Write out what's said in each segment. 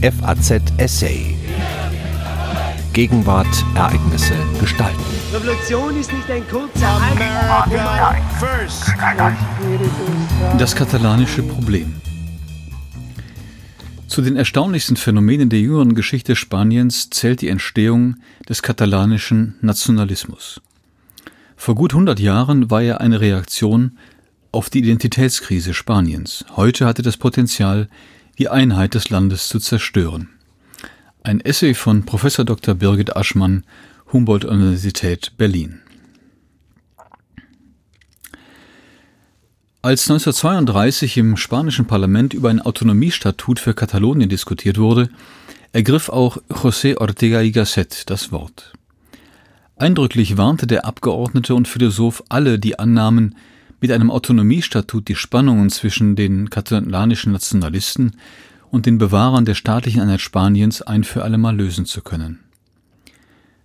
FAZ Essay. Gegenwart, Ereignisse, Gestalten. Revolution ist nicht ein kurzer Das katalanische Problem. Zu den erstaunlichsten Phänomenen der jüngeren Geschichte Spaniens zählt die Entstehung des katalanischen Nationalismus. Vor gut 100 Jahren war er eine Reaktion auf die Identitätskrise Spaniens. Heute hatte das Potenzial, die Einheit des Landes zu zerstören. Ein Essay von Prof. Dr. Birgit Aschmann, Humboldt-Universität Berlin. Als 1932 im spanischen Parlament über ein Autonomiestatut für Katalonien diskutiert wurde, ergriff auch José Ortega y Gasset das Wort. Eindrücklich warnte der Abgeordnete und Philosoph alle, die annahmen, mit einem Autonomiestatut die Spannungen zwischen den katalanischen Nationalisten und den Bewahrern der staatlichen Einheit Spaniens ein für allemal lösen zu können.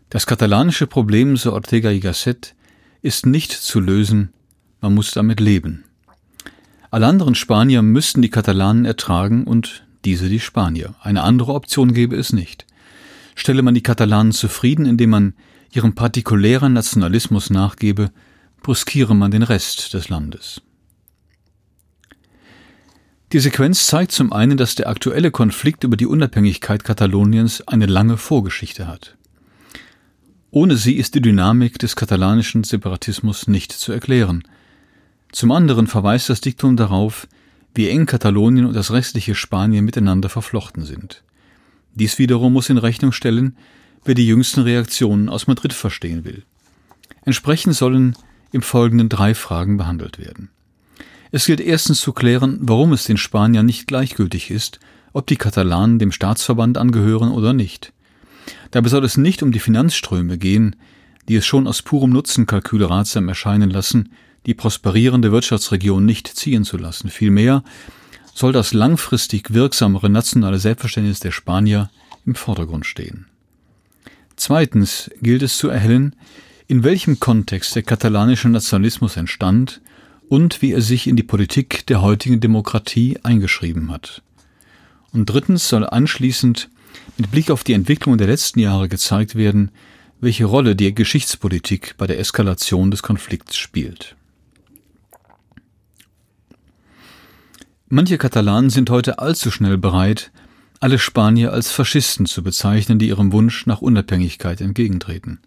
Das katalanische Problem, so Ortega y Gasset, ist nicht zu lösen, man muss damit leben. Alle anderen Spanier müssten die Katalanen ertragen und diese die Spanier. Eine andere Option gäbe es nicht. Stelle man die Katalanen zufrieden, indem man ihrem partikulären Nationalismus nachgebe, brüskiere man den Rest des Landes. Die Sequenz zeigt zum einen, dass der aktuelle Konflikt über die Unabhängigkeit Kataloniens eine lange Vorgeschichte hat. Ohne sie ist die Dynamik des katalanischen Separatismus nicht zu erklären. Zum anderen verweist das Diktum darauf, wie eng Katalonien und das restliche Spanien miteinander verflochten sind. Dies wiederum muss in Rechnung stellen, wer die jüngsten Reaktionen aus Madrid verstehen will. Entsprechend sollen im Folgenden drei Fragen behandelt werden. Es gilt erstens zu klären, warum es den Spaniern nicht gleichgültig ist, ob die Katalanen dem Staatsverband angehören oder nicht. Dabei soll es nicht um die Finanzströme gehen, die es schon aus purem Nutzenkalkül ratsam erscheinen lassen, die prosperierende Wirtschaftsregion nicht ziehen zu lassen. Vielmehr soll das langfristig wirksamere nationale Selbstverständnis der Spanier im Vordergrund stehen. Zweitens gilt es zu erhellen, in welchem Kontext der katalanische Nationalismus entstand und wie er sich in die Politik der heutigen Demokratie eingeschrieben hat. Und drittens soll anschließend mit Blick auf die Entwicklung der letzten Jahre gezeigt werden, welche Rolle die Geschichtspolitik bei der Eskalation des Konflikts spielt. Manche Katalanen sind heute allzu schnell bereit, alle Spanier als Faschisten zu bezeichnen, die ihrem Wunsch nach Unabhängigkeit entgegentreten.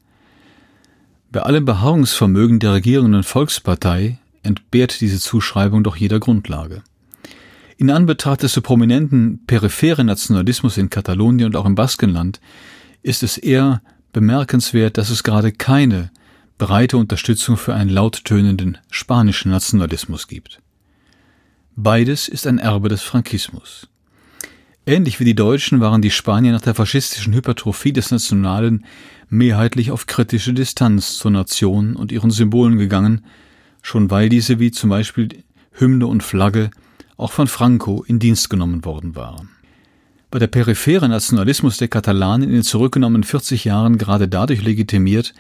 Bei allem Beharrungsvermögen der regierenden Volkspartei entbehrt diese Zuschreibung doch jeder Grundlage. In Anbetracht des so prominenten peripheren Nationalismus in Katalonien und auch im Baskenland ist es eher bemerkenswert, dass es gerade keine breite Unterstützung für einen lauttönenden spanischen Nationalismus gibt. Beides ist ein Erbe des Frankismus. Ähnlich wie die Deutschen waren die Spanier nach der faschistischen Hypertrophie des Nationalen mehrheitlich auf kritische Distanz zur Nation und ihren Symbolen gegangen, schon weil diese wie zum Beispiel Hymne und Flagge auch von Franco in Dienst genommen worden waren. Bei der periphere Nationalismus der Katalanen in den zurückgenommenen 40 Jahren gerade dadurch legitimiert,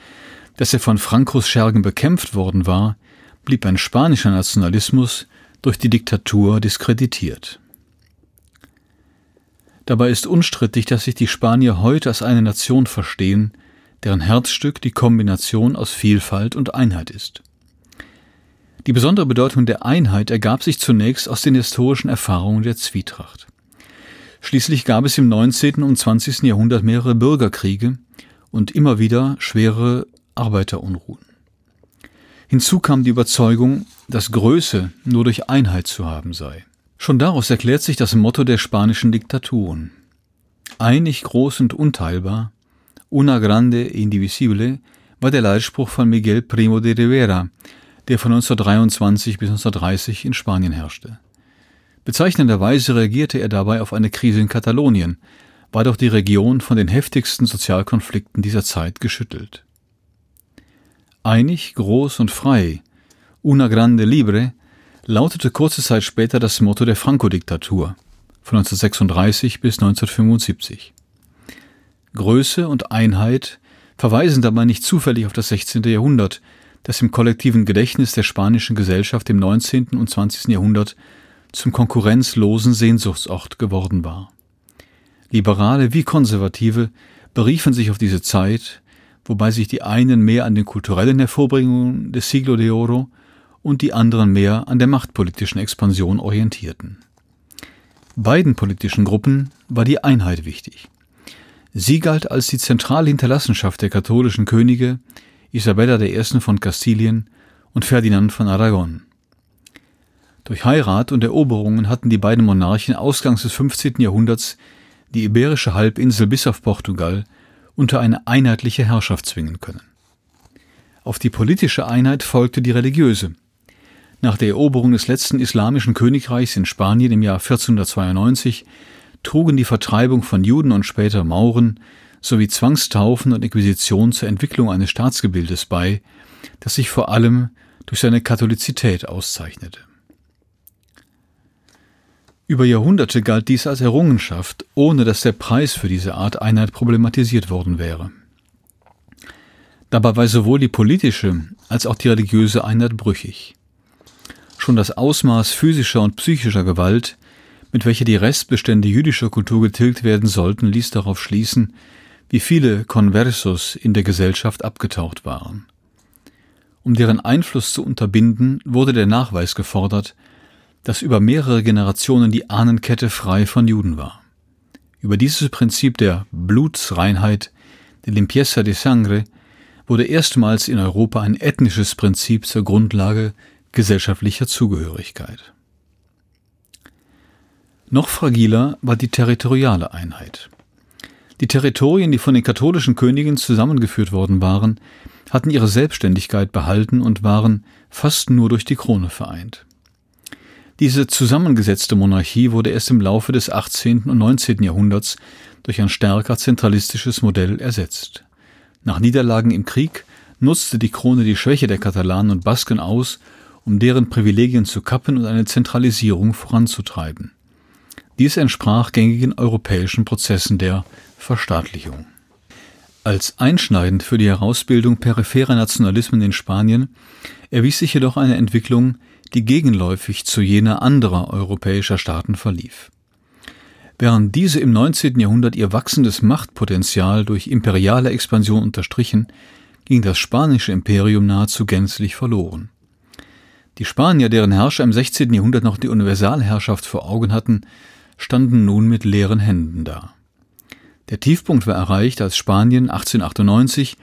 dass er von Francos Schergen bekämpft worden war, blieb ein spanischer Nationalismus durch die Diktatur diskreditiert. Dabei ist unstrittig, dass sich die Spanier heute als eine Nation verstehen, deren Herzstück die Kombination aus Vielfalt und Einheit ist. Die besondere Bedeutung der Einheit ergab sich zunächst aus den historischen Erfahrungen der Zwietracht. Schließlich gab es im 19. und 20. Jahrhundert mehrere Bürgerkriege und immer wieder schwere Arbeiterunruhen. Hinzu kam die Überzeugung, dass Größe nur durch Einheit zu haben sei. Schon daraus erklärt sich das Motto der spanischen Diktaturen. Einig, groß und unteilbar, una grande e indivisible, war der Leitspruch von Miguel Primo de Rivera, der von 1923 bis 1930 in Spanien herrschte. Bezeichnenderweise reagierte er dabei auf eine Krise in Katalonien, war doch die Region von den heftigsten Sozialkonflikten dieser Zeit geschüttelt. Einig, groß und frei, una grande libre, lautete kurze Zeit später das Motto der Franco-Diktatur von 1936 bis 1975. Größe und Einheit verweisen dabei nicht zufällig auf das 16. Jahrhundert, das im kollektiven Gedächtnis der spanischen Gesellschaft im 19. und 20. Jahrhundert zum konkurrenzlosen Sehnsuchtsort geworden war. Liberale wie Konservative beriefen sich auf diese Zeit, wobei sich die einen mehr an den kulturellen Hervorbringungen des Siglo de Oro und die anderen mehr an der machtpolitischen Expansion orientierten. Beiden politischen Gruppen war die Einheit wichtig. Sie galt als die zentrale Hinterlassenschaft der katholischen Könige Isabella I. von Kastilien und Ferdinand von Aragon. Durch Heirat und Eroberungen hatten die beiden Monarchen ausgangs des 15. Jahrhunderts die iberische Halbinsel bis auf Portugal unter eine einheitliche Herrschaft zwingen können. Auf die politische Einheit folgte die religiöse. Nach der Eroberung des letzten islamischen Königreichs in Spanien im Jahr 1492 trugen die Vertreibung von Juden und später Mauren sowie Zwangstaufen und Inquisition zur Entwicklung eines Staatsgebildes bei, das sich vor allem durch seine Katholizität auszeichnete. Über Jahrhunderte galt dies als Errungenschaft, ohne dass der Preis für diese Art Einheit problematisiert worden wäre. Dabei war sowohl die politische als auch die religiöse Einheit brüchig. Schon das Ausmaß physischer und psychischer Gewalt, mit welcher die Restbestände jüdischer Kultur getilgt werden sollten, ließ darauf schließen, wie viele Conversos in der Gesellschaft abgetaucht waren. Um deren Einfluss zu unterbinden, wurde der Nachweis gefordert, dass über mehrere Generationen die Ahnenkette frei von Juden war. Über dieses Prinzip der Blutsreinheit, der Limpieza de Sangre, wurde erstmals in Europa ein ethnisches Prinzip zur Grundlage gesellschaftlicher Zugehörigkeit. Noch fragiler war die territoriale Einheit. Die Territorien, die von den katholischen Königen zusammengeführt worden waren, hatten ihre Selbstständigkeit behalten und waren fast nur durch die Krone vereint. Diese zusammengesetzte Monarchie wurde erst im Laufe des 18. und 19. Jahrhunderts durch ein stärker zentralistisches Modell ersetzt. Nach Niederlagen im Krieg nutzte die Krone die Schwäche der Katalanen und Basken aus, um deren Privilegien zu kappen und eine Zentralisierung voranzutreiben. Dies entsprach gängigen europäischen Prozessen der Verstaatlichung. Als einschneidend für die Herausbildung peripherer Nationalismen in Spanien erwies sich jedoch eine Entwicklung, die gegenläufig zu jener anderer europäischer Staaten verlief. Während diese im 19. Jahrhundert ihr wachsendes Machtpotenzial durch imperiale Expansion unterstrichen, ging das spanische Imperium nahezu gänzlich verloren. Die Spanier, deren Herrscher im 16. Jahrhundert noch die Universalherrschaft vor Augen hatten, standen nun mit leeren Händen da. Der Tiefpunkt war erreicht, als Spanien 1898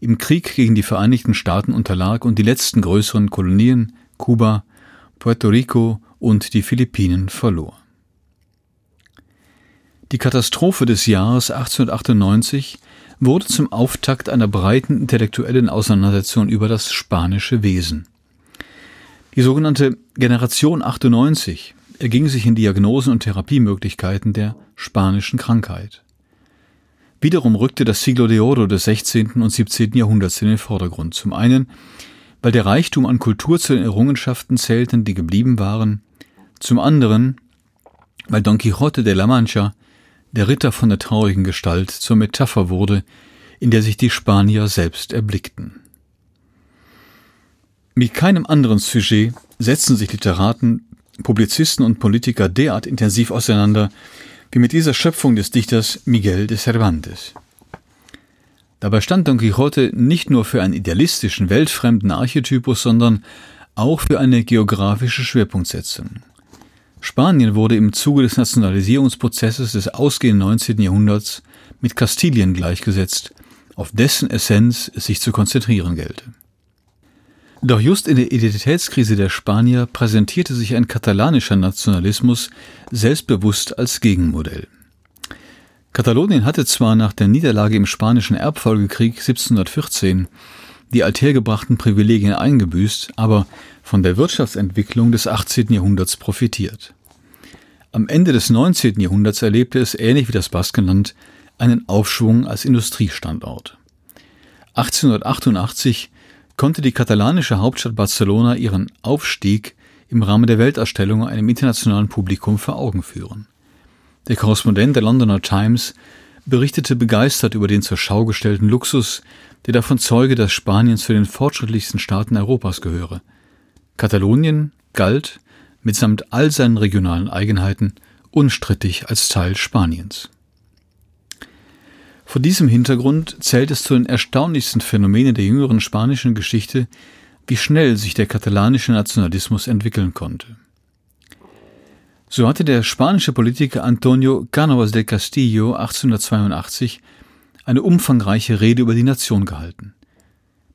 im Krieg gegen die Vereinigten Staaten unterlag und die letzten größeren Kolonien Kuba, Puerto Rico und die Philippinen verlor. Die Katastrophe des Jahres 1898 wurde zum Auftakt einer breiten intellektuellen Auseinandersetzung über das spanische Wesen. Die sogenannte Generation 98 erging sich in Diagnosen und Therapiemöglichkeiten der spanischen Krankheit. Wiederum rückte das Siglo de Oro des 16. und 17. Jahrhunderts in den Vordergrund. Zum einen weil der Reichtum an Kultur zu den Errungenschaften zählten, die geblieben waren, zum anderen, weil Don Quixote de la Mancha, der Ritter von der traurigen Gestalt, zur Metapher wurde, in der sich die Spanier selbst erblickten. Mit keinem anderen Sujet setzen sich Literaten, Publizisten und Politiker derart intensiv auseinander wie mit dieser Schöpfung des Dichters Miguel de Cervantes. Dabei stand Don Quixote nicht nur für einen idealistischen, weltfremden Archetypus, sondern auch für eine geografische Schwerpunktsetzung. Spanien wurde im Zuge des Nationalisierungsprozesses des ausgehenden 19. Jahrhunderts mit Kastilien gleichgesetzt, auf dessen Essenz es sich zu konzentrieren gelte. Doch just in der Identitätskrise der Spanier präsentierte sich ein katalanischer Nationalismus selbstbewusst als Gegenmodell. Katalonien hatte zwar nach der Niederlage im Spanischen Erbfolgekrieg 1714 die althergebrachten Privilegien eingebüßt, aber von der Wirtschaftsentwicklung des 18. Jahrhunderts profitiert. Am Ende des 19. Jahrhunderts erlebte es ähnlich wie das Baskenland einen Aufschwung als Industriestandort. 1888 konnte die katalanische Hauptstadt Barcelona ihren Aufstieg im Rahmen der Weltausstellung einem internationalen Publikum vor Augen führen. Der Korrespondent der Londoner Times berichtete begeistert über den zur Schau gestellten Luxus, der davon zeuge, dass Spanien zu den fortschrittlichsten Staaten Europas gehöre. Katalonien galt, mitsamt all seinen regionalen Eigenheiten, unstrittig als Teil Spaniens. Vor diesem Hintergrund zählt es zu den erstaunlichsten Phänomenen der jüngeren spanischen Geschichte, wie schnell sich der katalanische Nationalismus entwickeln konnte. So hatte der spanische Politiker Antonio Cánovas del Castillo 1882 eine umfangreiche Rede über die Nation gehalten.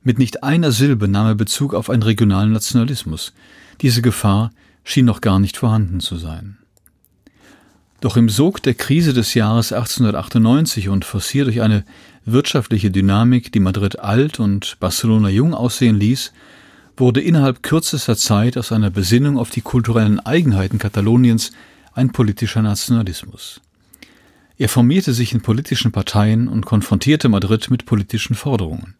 Mit nicht einer Silbe nahm er Bezug auf einen regionalen Nationalismus. Diese Gefahr schien noch gar nicht vorhanden zu sein. Doch im Sog der Krise des Jahres 1898 und forciert durch eine wirtschaftliche Dynamik, die Madrid alt und Barcelona jung aussehen ließ, wurde innerhalb kürzester Zeit aus einer Besinnung auf die kulturellen Eigenheiten Kataloniens ein politischer Nationalismus. Er formierte sich in politischen Parteien und konfrontierte Madrid mit politischen Forderungen.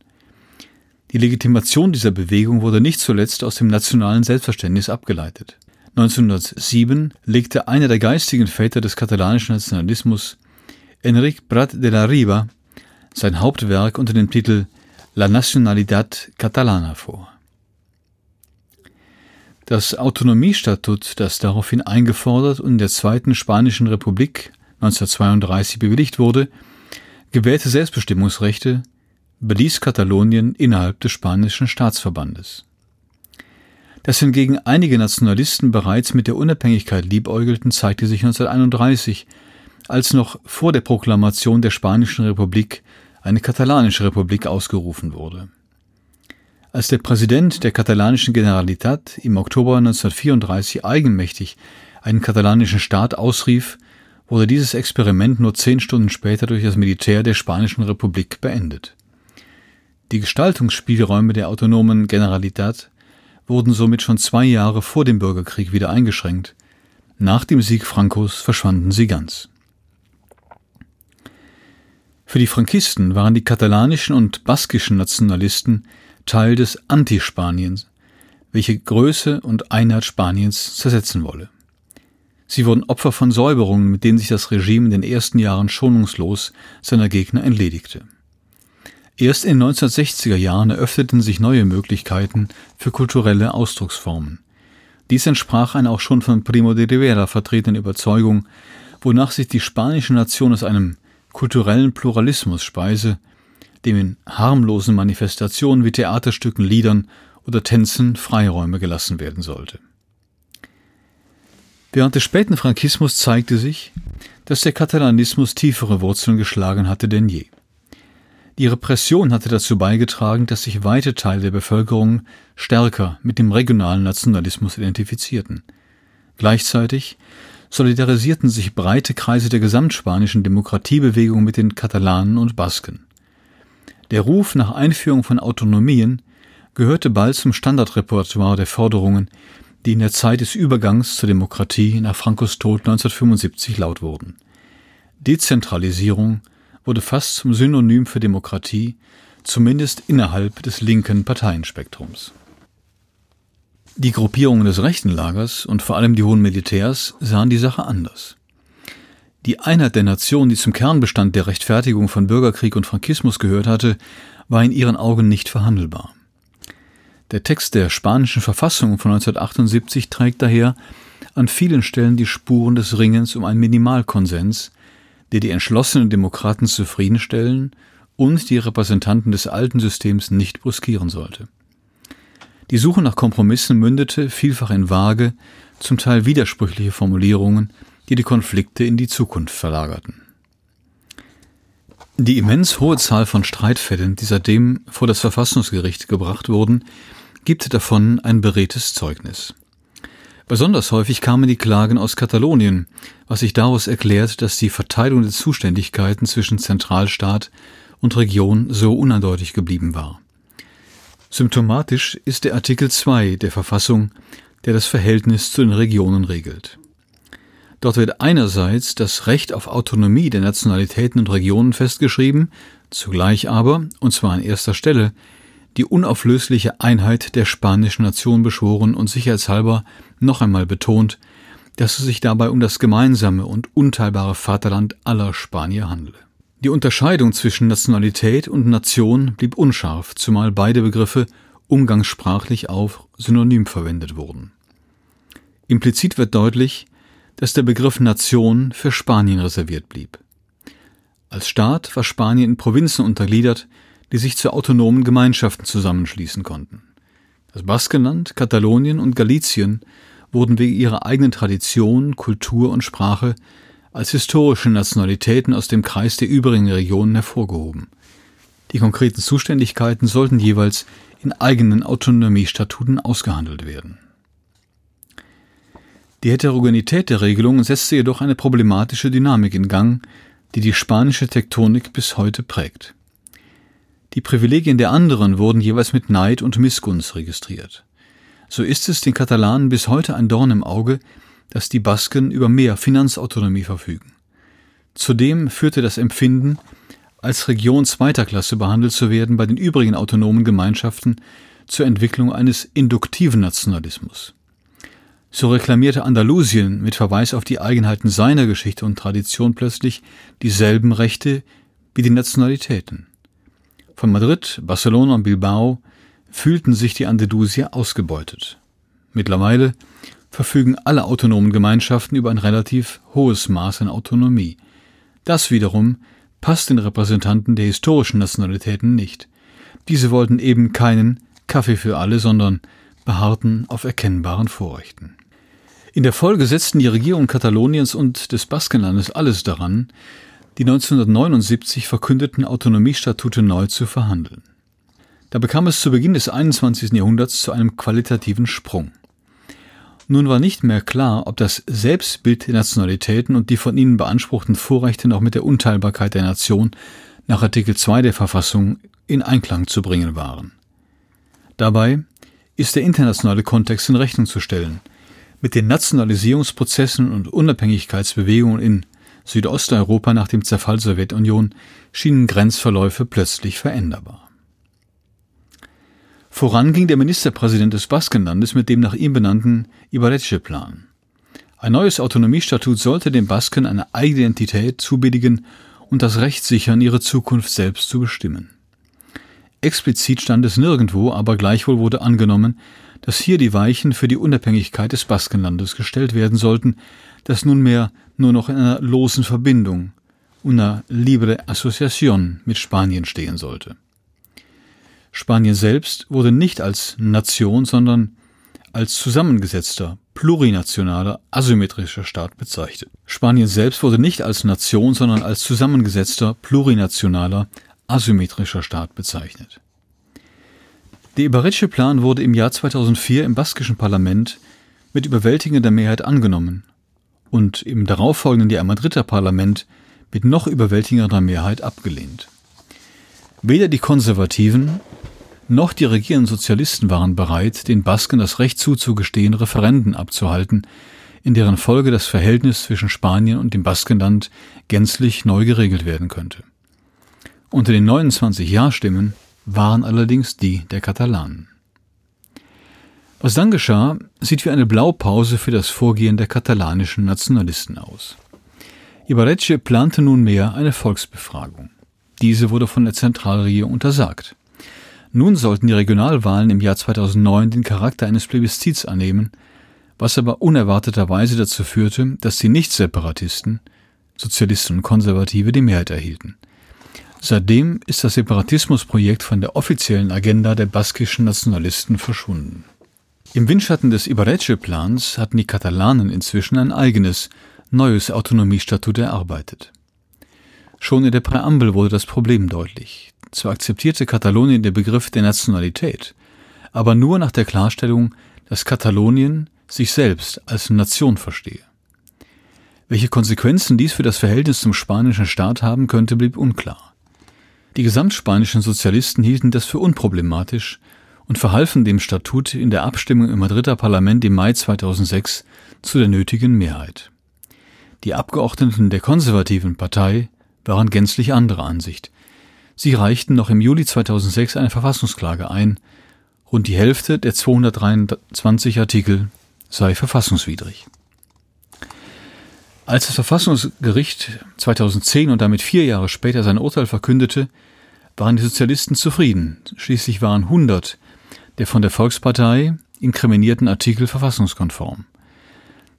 Die Legitimation dieser Bewegung wurde nicht zuletzt aus dem nationalen Selbstverständnis abgeleitet. 1907 legte einer der geistigen Väter des katalanischen Nationalismus, Enric Prat de la Riba, sein Hauptwerk unter dem Titel La Nacionalidad Catalana vor. Das Autonomiestatut, das daraufhin eingefordert und in der Zweiten Spanischen Republik 1932 bewilligt wurde, gewährte Selbstbestimmungsrechte, beließ Katalonien innerhalb des spanischen Staatsverbandes. Dass hingegen einige Nationalisten bereits mit der Unabhängigkeit liebäugelten, zeigte sich 1931, als noch vor der Proklamation der Spanischen Republik eine katalanische Republik ausgerufen wurde. Als der Präsident der katalanischen Generalitat im Oktober 1934 eigenmächtig einen katalanischen Staat ausrief, wurde dieses Experiment nur zehn Stunden später durch das Militär der Spanischen Republik beendet. Die Gestaltungsspielräume der autonomen Generalitat wurden somit schon zwei Jahre vor dem Bürgerkrieg wieder eingeschränkt. Nach dem Sieg Francos verschwanden sie ganz. Für die Frankisten waren die katalanischen und baskischen Nationalisten Teil des Antispaniens, welche Größe und Einheit Spaniens zersetzen wolle. Sie wurden Opfer von Säuberungen, mit denen sich das Regime in den ersten Jahren schonungslos seiner Gegner entledigte. Erst in den 1960er Jahren eröffneten sich neue Möglichkeiten für kulturelle Ausdrucksformen. Dies entsprach einer auch schon von Primo de Rivera vertretenen Überzeugung, wonach sich die spanische Nation aus einem kulturellen Pluralismus speise, dem in harmlosen Manifestationen wie Theaterstücken, Liedern oder Tänzen Freiräume gelassen werden sollte. Während des späten Frankismus zeigte sich, dass der Katalanismus tiefere Wurzeln geschlagen hatte denn je. Die Repression hatte dazu beigetragen, dass sich weite Teile der Bevölkerung stärker mit dem regionalen Nationalismus identifizierten. Gleichzeitig solidarisierten sich breite Kreise der gesamtspanischen Demokratiebewegung mit den Katalanen und Basken. Der Ruf nach Einführung von Autonomien gehörte bald zum Standardrepertoire der Forderungen, die in der Zeit des Übergangs zur Demokratie nach Frankos Tod 1975 laut wurden. Dezentralisierung, wurde fast zum Synonym für Demokratie, zumindest innerhalb des linken Parteienspektrums. Die Gruppierungen des rechten Lagers und vor allem die hohen Militärs sahen die Sache anders. Die Einheit der Nation, die zum Kernbestand der Rechtfertigung von Bürgerkrieg und Frankismus gehört hatte, war in ihren Augen nicht verhandelbar. Der Text der spanischen Verfassung von 1978 trägt daher an vielen Stellen die Spuren des Ringens um einen Minimalkonsens, der die entschlossenen Demokraten zufriedenstellen und die Repräsentanten des alten Systems nicht bruskieren sollte. Die Suche nach Kompromissen mündete vielfach in vage, zum Teil widersprüchliche Formulierungen, die die Konflikte in die Zukunft verlagerten. Die immens hohe Zahl von Streitfällen, die seitdem vor das Verfassungsgericht gebracht wurden, gibt davon ein beredtes Zeugnis. Besonders häufig kamen die Klagen aus Katalonien, was sich daraus erklärt, dass die Verteilung der Zuständigkeiten zwischen Zentralstaat und Region so uneindeutig geblieben war. Symptomatisch ist der Artikel 2 der Verfassung, der das Verhältnis zu den Regionen regelt. Dort wird einerseits das Recht auf Autonomie der Nationalitäten und Regionen festgeschrieben, zugleich aber, und zwar an erster Stelle, die unauflösliche Einheit der spanischen Nation beschworen und sicherheitshalber noch einmal betont, dass es sich dabei um das gemeinsame und unteilbare Vaterland aller Spanier handle. Die Unterscheidung zwischen Nationalität und Nation blieb unscharf, zumal beide Begriffe umgangssprachlich auch synonym verwendet wurden. Implizit wird deutlich, dass der Begriff Nation für Spanien reserviert blieb. Als Staat war Spanien in Provinzen untergliedert, die sich zu autonomen Gemeinschaften zusammenschließen konnten. Das Baskenland, Katalonien und Galizien wurden wegen ihrer eigenen Tradition, Kultur und Sprache als historische Nationalitäten aus dem Kreis der übrigen Regionen hervorgehoben. Die konkreten Zuständigkeiten sollten jeweils in eigenen Autonomiestatuten ausgehandelt werden. Die Heterogenität der Regelungen setzte jedoch eine problematische Dynamik in Gang, die die spanische Tektonik bis heute prägt. Die Privilegien der anderen wurden jeweils mit Neid und Missgunst registriert. So ist es den Katalanen bis heute ein Dorn im Auge, dass die Basken über mehr Finanzautonomie verfügen. Zudem führte das Empfinden, als Region zweiter Klasse behandelt zu werden bei den übrigen autonomen Gemeinschaften zur Entwicklung eines induktiven Nationalismus. So reklamierte Andalusien mit Verweis auf die Eigenheiten seiner Geschichte und Tradition plötzlich dieselben Rechte wie die Nationalitäten. Von Madrid, Barcelona und Bilbao fühlten sich die Andalusier ausgebeutet. Mittlerweile verfügen alle autonomen Gemeinschaften über ein relativ hohes Maß an Autonomie. Das wiederum passt den Repräsentanten der historischen Nationalitäten nicht. Diese wollten eben keinen Kaffee für alle, sondern beharrten auf erkennbaren Vorrechten. In der Folge setzten die Regierung Kataloniens und des Baskenlandes alles daran, die 1979 verkündeten Autonomiestatute neu zu verhandeln. Da bekam es zu Beginn des 21. Jahrhunderts zu einem qualitativen Sprung. Nun war nicht mehr klar, ob das Selbstbild der Nationalitäten und die von ihnen beanspruchten Vorrechte noch mit der Unteilbarkeit der Nation nach Artikel 2 der Verfassung in Einklang zu bringen waren. Dabei ist der internationale Kontext in Rechnung zu stellen – mit den Nationalisierungsprozessen und Unabhängigkeitsbewegungen in Südosteuropa nach dem Zerfall der Sowjetunion schienen Grenzverläufe plötzlich veränderbar. Voran ging der Ministerpräsident des Baskenlandes mit dem nach ihm benannten Ibarretxe-Plan. Ein neues Autonomiestatut sollte den Basken eine Identität zubilligen und das Recht sichern, ihre Zukunft selbst zu bestimmen. Explizit stand es nirgendwo, aber gleichwohl wurde angenommen, dass hier die Weichen für die Unabhängigkeit des Baskenlandes gestellt werden sollten, das nunmehr nur noch in einer losen Verbindung, una libre asociación mit Spanien stehen sollte. Spanien selbst wurde nicht als Nation, sondern als zusammengesetzter, plurinationaler, asymmetrischer Staat bezeichnet. Spanien selbst wurde nicht als Nation, sondern als zusammengesetzter, plurinationaler, asymmetrischer Staat bezeichnet. Der Ibarretxe-Plan wurde im Jahr 2004 im baskischen Parlament mit überwältigender Mehrheit angenommen und im darauffolgenden Jahr Madrider Parlament mit noch überwältigender Mehrheit abgelehnt. Weder die Konservativen noch die regierenden Sozialisten waren bereit, den Basken das Recht zuzugestehen, Referenden abzuhalten, in deren Folge das Verhältnis zwischen Spanien und dem Baskenland gänzlich neu geregelt werden könnte. Unter den 29 Ja-Stimmen waren allerdings die der Katalanen. Was dann geschah, sieht wie eine Blaupause für das Vorgehen der katalanischen Nationalisten aus. Ibarretxe plante nunmehr eine Volksbefragung. Diese wurde von der Zentralregierung untersagt. Nun sollten die Regionalwahlen im Jahr 2009 den Charakter eines Plebiszits annehmen, was aber unerwarteterweise dazu führte, dass die Nicht-Separatisten, Sozialisten und Konservative, die Mehrheit erhielten. Seitdem ist das Separatismusprojekt von der offiziellen Agenda der baskischen Nationalisten verschwunden. Im Windschatten des Ibarretxe-Plans hatten die Katalanen inzwischen ein eigenes, neues Autonomiestatut erarbeitet. Schon in der Präambel wurde das Problem deutlich. Zwar akzeptierte Katalonien den Begriff der Nationalität, aber nur nach der Klarstellung, dass Katalonien sich selbst als Nation verstehe. Welche Konsequenzen dies für das Verhältnis zum spanischen Staat haben könnte, blieb unklar. Die gesamtspanischen Sozialisten hielten das für unproblematisch und verhalfen dem Statut in der Abstimmung im Madrider Parlament im Mai 2006 zu der nötigen Mehrheit. Die Abgeordneten der konservativen Partei waren gänzlich anderer Ansicht. Sie reichten noch im Juli 2006 eine Verfassungsklage ein. Rund die Hälfte der 223 Artikel sei verfassungswidrig. Als das Verfassungsgericht 2010 und damit vier Jahre später sein Urteil verkündete, waren die Sozialisten zufrieden. Schließlich waren 100 der von der Volkspartei inkriminierten Artikel verfassungskonform.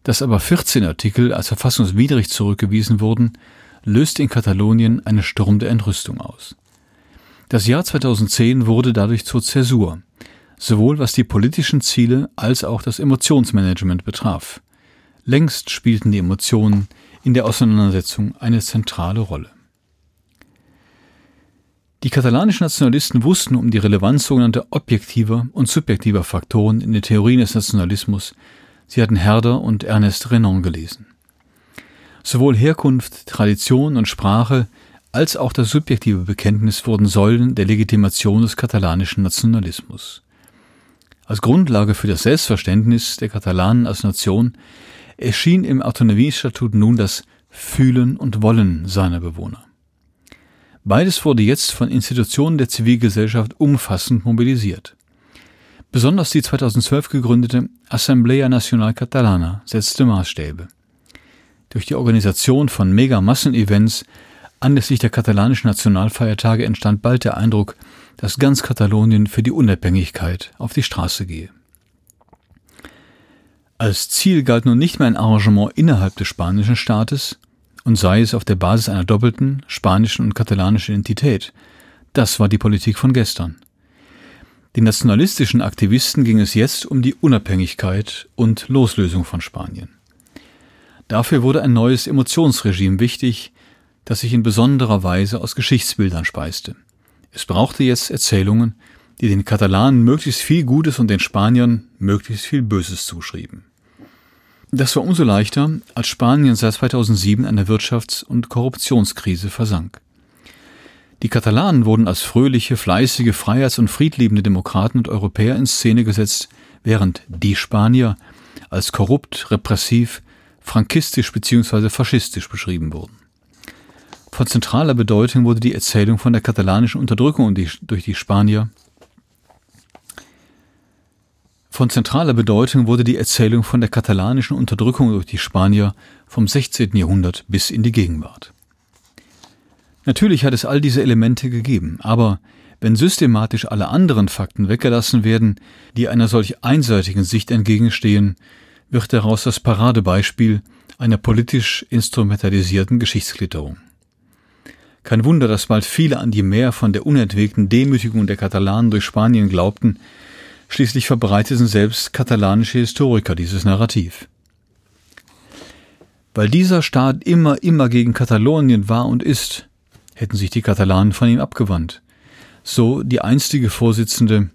Dass aber 14 Artikel als verfassungswidrig zurückgewiesen wurden, löste in Katalonien einen Sturm der Entrüstung aus. Das Jahr 2010 wurde dadurch zur Zäsur, sowohl was die politischen Ziele als auch das Emotionsmanagement betraf. Längst spielten die Emotionen in der Auseinandersetzung eine zentrale Rolle. Die katalanischen Nationalisten wussten um die Relevanz sogenannter objektiver und subjektiver Faktoren in den Theorien des Nationalismus. Sie hatten Herder und Ernest Renan gelesen. Sowohl Herkunft, Tradition und Sprache als auch das subjektive Bekenntnis wurden Säulen der Legitimation des katalanischen Nationalismus. Als Grundlage für das Selbstverständnis der Katalanen als Nation erschien im Autonomiestatut nun das Fühlen und Wollen seiner Bewohner. Beides wurde jetzt von Institutionen der Zivilgesellschaft umfassend mobilisiert. Besonders die 2012 gegründete Assemblea Nacional Catalana setzte Maßstäbe. Durch die Organisation von Mega-Massenevents anlässlich der katalanischen Nationalfeiertage entstand bald der Eindruck, dass ganz Katalonien für die Unabhängigkeit auf die Straße gehe. Als Ziel galt nun nicht mehr ein Arrangement innerhalb des spanischen Staates, und sei es auf der Basis einer doppelten spanischen und katalanischen Identität. Das war die Politik von gestern. Den nationalistischen Aktivisten ging es jetzt um die Unabhängigkeit und Loslösung von Spanien. Dafür wurde ein neues Emotionsregime wichtig, das sich in besonderer Weise aus Geschichtsbildern speiste. Es brauchte jetzt Erzählungen, die den Katalanen möglichst viel Gutes und den Spaniern möglichst viel Böses zuschrieben. Das war umso leichter, als Spanien seit 2007 eine Wirtschafts- und Korruptionskrise versank. Die Katalanen wurden als fröhliche, fleißige, freiheits- und friedliebende Demokraten und Europäer in Szene gesetzt, während die Spanier als korrupt, repressiv, frankistisch bzw. faschistisch beschrieben wurden. Von zentraler Bedeutung wurde die Erzählung von der katalanischen Unterdrückung durch die Spanier von zentraler Bedeutung wurde die Erzählung von der katalanischen Unterdrückung durch die Spanier vom 16. Jahrhundert bis in die Gegenwart. Natürlich hat es all diese Elemente gegeben, aber wenn systematisch alle anderen Fakten weggelassen werden, die einer solch einseitigen Sicht entgegenstehen, wird daraus das Paradebeispiel einer politisch instrumentalisierten Geschichtsklitterung. Kein Wunder, dass bald viele an die Mehr von der unentwegten Demütigung der Katalanen durch Spanien glaubten, Schließlich verbreiteten selbst katalanische Historiker dieses Narrativ. Weil dieser Staat immer, immer gegen Katalonien war und ist, hätten sich die Katalanen von ihm abgewandt. So die einstige Vorsitzende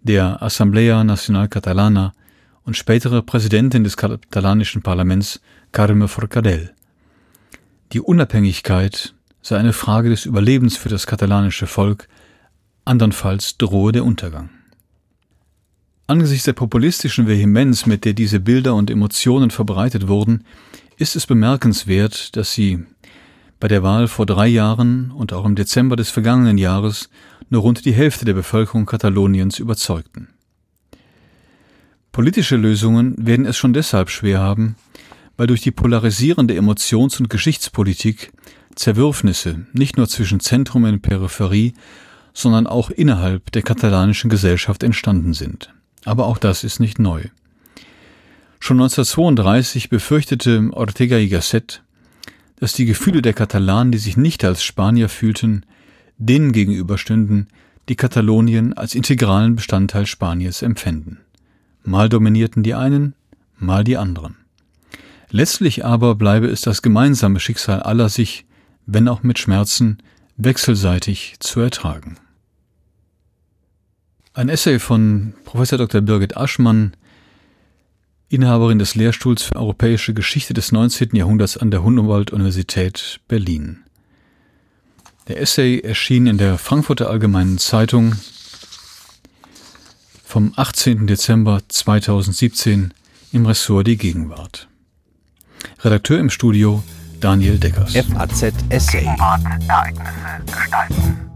der Assemblea Nacional Catalana und spätere Präsidentin des katalanischen Parlaments Carme Forcadell. Die Unabhängigkeit sei eine Frage des Überlebens für das katalanische Volk, andernfalls drohe der Untergang. Angesichts der populistischen Vehemenz, mit der diese Bilder und Emotionen verbreitet wurden, ist es bemerkenswert, dass sie bei der Wahl vor drei Jahren und auch im Dezember des vergangenen Jahres nur rund die Hälfte der Bevölkerung Kataloniens überzeugten. Politische Lösungen werden es schon deshalb schwer haben, weil durch die polarisierende Emotions- und Geschichtspolitik Zerwürfnisse nicht nur zwischen Zentrum und Peripherie, sondern auch innerhalb der katalanischen Gesellschaft entstanden sind. Aber auch das ist nicht neu. Schon 1932 befürchtete Ortega y Gasset, dass die Gefühle der Katalanen, die sich nicht als Spanier fühlten, denen gegenüberstünden, die Katalonien als integralen Bestandteil Spaniens empfänden. Mal dominierten die einen, mal die anderen. Letztlich aber bleibe es das gemeinsame Schicksal aller sich, wenn auch mit Schmerzen, wechselseitig zu ertragen. Ein Essay von Professor Dr. Birgit Aschmann, Inhaberin des Lehrstuhls für europäische Geschichte des 19. Jahrhunderts an der Humboldt-Universität Berlin. Der Essay erschien in der Frankfurter Allgemeinen Zeitung vom 18. Dezember 2017 im Ressort Die Gegenwart. Redakteur im Studio Daniel Deckers. FAZ Essay. Ereignisse gestalten.